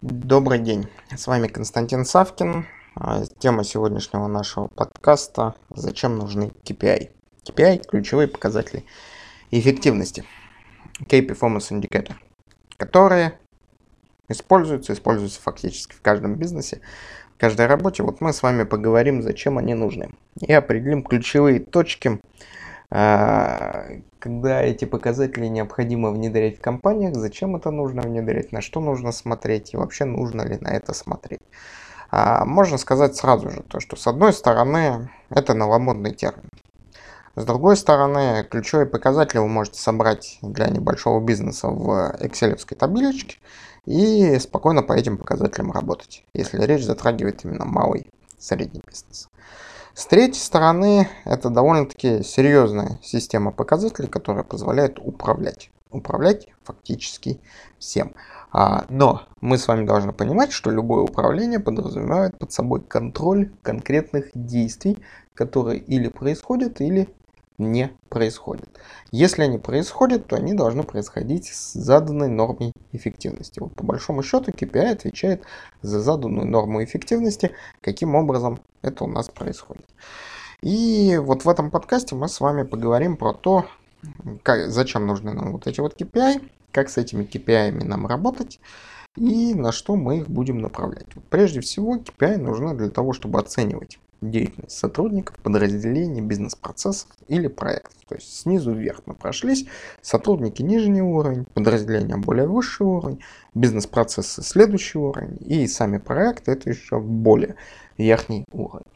Добрый день, с вами Константин Савкин. А, тема сегодняшнего нашего подкаста «Зачем нужны KPI?» KPI – ключевые показатели эффективности, Key Performance Indicator, которые используются, используются фактически в каждом бизнесе, в каждой работе. Вот мы с вами поговорим, зачем они нужны, и определим ключевые точки, когда эти показатели необходимо внедрять в компаниях, зачем это нужно внедрять, на что нужно смотреть и вообще нужно ли на это смотреть. А, можно сказать сразу же, то, что с одной стороны это новомодный термин. С другой стороны, ключевые показатели вы можете собрать для небольшого бизнеса в Excel табличке и спокойно по этим показателям работать, если речь затрагивает именно малый средний бизнес. С третьей стороны, это довольно-таки серьезная система показателей, которая позволяет управлять. Управлять фактически всем. А, но мы с вами должны понимать, что любое управление подразумевает под собой контроль конкретных действий, которые или происходят, или не происходят. Если они происходят, то они должны происходить с заданной нормой эффективности. Вот по большому счету KPI отвечает за заданную норму эффективности, каким образом это у нас происходит. И вот в этом подкасте мы с вами поговорим про то, как, зачем нужны нам вот эти вот KPI, как с этими KPI нам работать и на что мы их будем направлять. Прежде всего KPI нужны для того, чтобы оценивать деятельность сотрудников, подразделений, бизнес-процессов или проектов. То есть снизу вверх мы прошлись, сотрудники нижний уровень, подразделения более высший уровень, бизнес-процессы следующий уровень и сами проекты это еще более верхний уровень.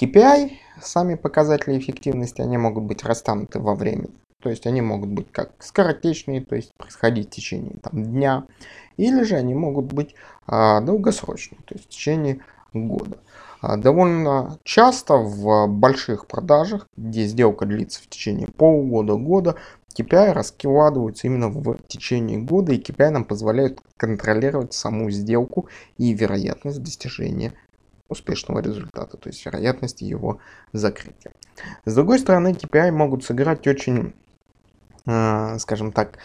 KPI, сами показатели эффективности, они могут быть растянуты во времени. То есть они могут быть как скоротечные, то есть происходить в течение там, дня, или же они могут быть а, долгосрочные, то есть в течение года. А, довольно часто в больших продажах, где сделка длится в течение полугода-года, KPI раскладываются именно в течение года, и KPI нам позволяют контролировать саму сделку и вероятность достижения успешного результата, то есть вероятность его закрытия. С другой стороны, KPI могут сыграть очень а, скажем так,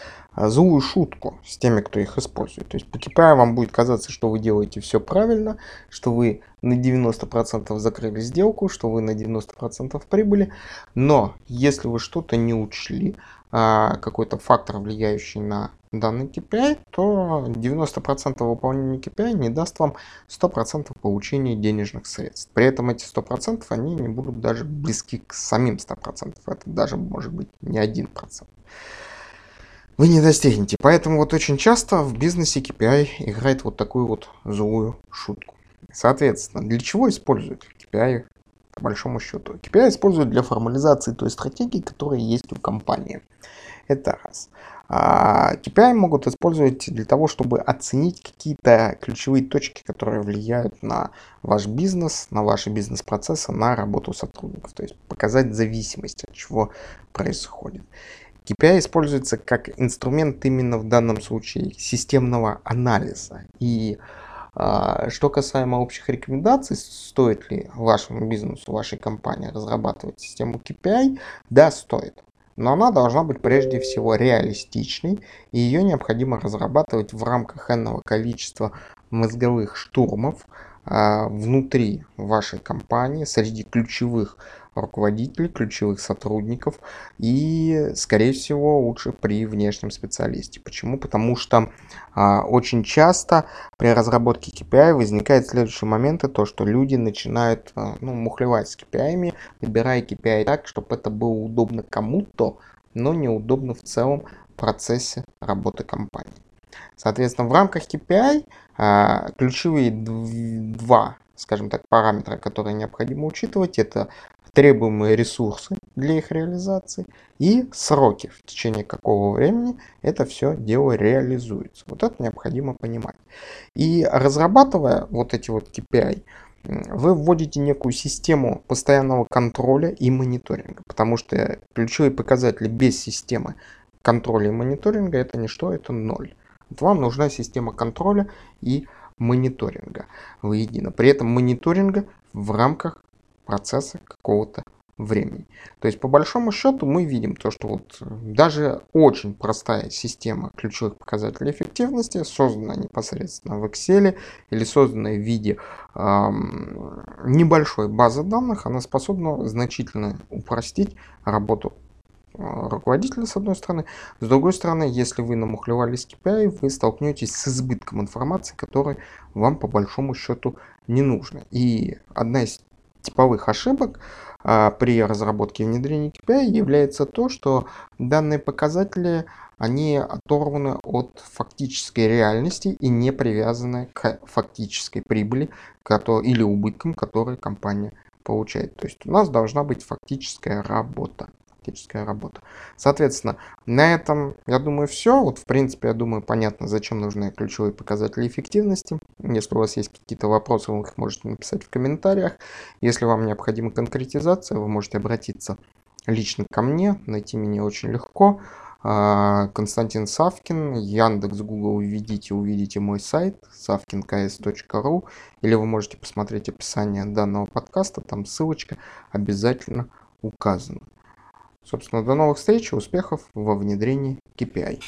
злую шутку с теми, кто их использует. То есть по KPI вам будет казаться, что вы делаете все правильно, что вы на 90% закрыли сделку, что вы на 90% прибыли, но если вы что-то не учли, а, какой-то фактор, влияющий на данный KPI, то 90% выполнения KPI не даст вам 100% получения денежных средств. При этом эти 100% они не будут даже близки к самим 100%. Это даже может быть не 1%. Вы не достигнете. Поэтому вот очень часто в бизнесе KPI играет вот такую вот злую шутку. Соответственно, для чего используют KPI по большому счету? KPI используют для формализации той стратегии, которая есть у компании. Это раз. А KPI могут использовать для того, чтобы оценить какие-то ключевые точки, которые влияют на ваш бизнес, на ваши бизнес-процессы, на работу сотрудников. То есть показать зависимость от чего происходит. KPI используется как инструмент именно в данном случае системного анализа. И а, что касаемо общих рекомендаций, стоит ли вашему бизнесу, вашей компании разрабатывать систему KPI, да, стоит. Но она должна быть прежде всего реалистичной, и ее необходимо разрабатывать в рамках энного количества мозговых штурмов а, внутри вашей компании, среди ключевых руководителей, ключевых сотрудников и, скорее всего, лучше при внешнем специалисте. Почему? Потому что а, очень часто при разработке KPI возникает следующий момент, то, что люди начинают а, ну, мухлевать с KPI, выбирая KPI так, чтобы это было удобно кому-то, но неудобно в целом процессе работы компании. Соответственно, в рамках KPI а, ключевые два скажем так, параметра, которые необходимо учитывать, это требуемые ресурсы для их реализации и сроки, в течение какого времени это все дело реализуется. Вот это необходимо понимать. И разрабатывая вот эти вот KPI, вы вводите некую систему постоянного контроля и мониторинга, потому что ключевые показатели без системы контроля и мониторинга это не что, это ноль. Вот вам нужна система контроля и мониторинга воедино. При этом мониторинга в рамках процесса какого-то времени. То есть, по большому счету, мы видим то, что вот даже очень простая система ключевых показателей эффективности, созданная непосредственно в Excel или созданная в виде эм, небольшой базы данных, она способна значительно упростить работу а, руководителя, с одной стороны. С другой стороны, если вы намухлевались KPI, вы столкнетесь с избытком информации, которая вам по большому счету не нужна. И одна из типовых ошибок а, при разработке и внедрении KPI является то, что данные показатели они оторваны от фактической реальности и не привязаны к фактической прибыли или убыткам, которые компания получает. То есть у нас должна быть фактическая работа практическая работа. Соответственно, на этом, я думаю, все. Вот, в принципе, я думаю, понятно, зачем нужны ключевые показатели эффективности. Если у вас есть какие-то вопросы, вы их можете написать в комментариях. Если вам необходима конкретизация, вы можете обратиться лично ко мне. Найти меня очень легко. А, Константин Савкин, Яндекс, Google введите, увидите мой сайт savkinks.ru или вы можете посмотреть описание данного подкаста, там ссылочка обязательно указана. Собственно, до новых встреч и успехов во внедрении KPI.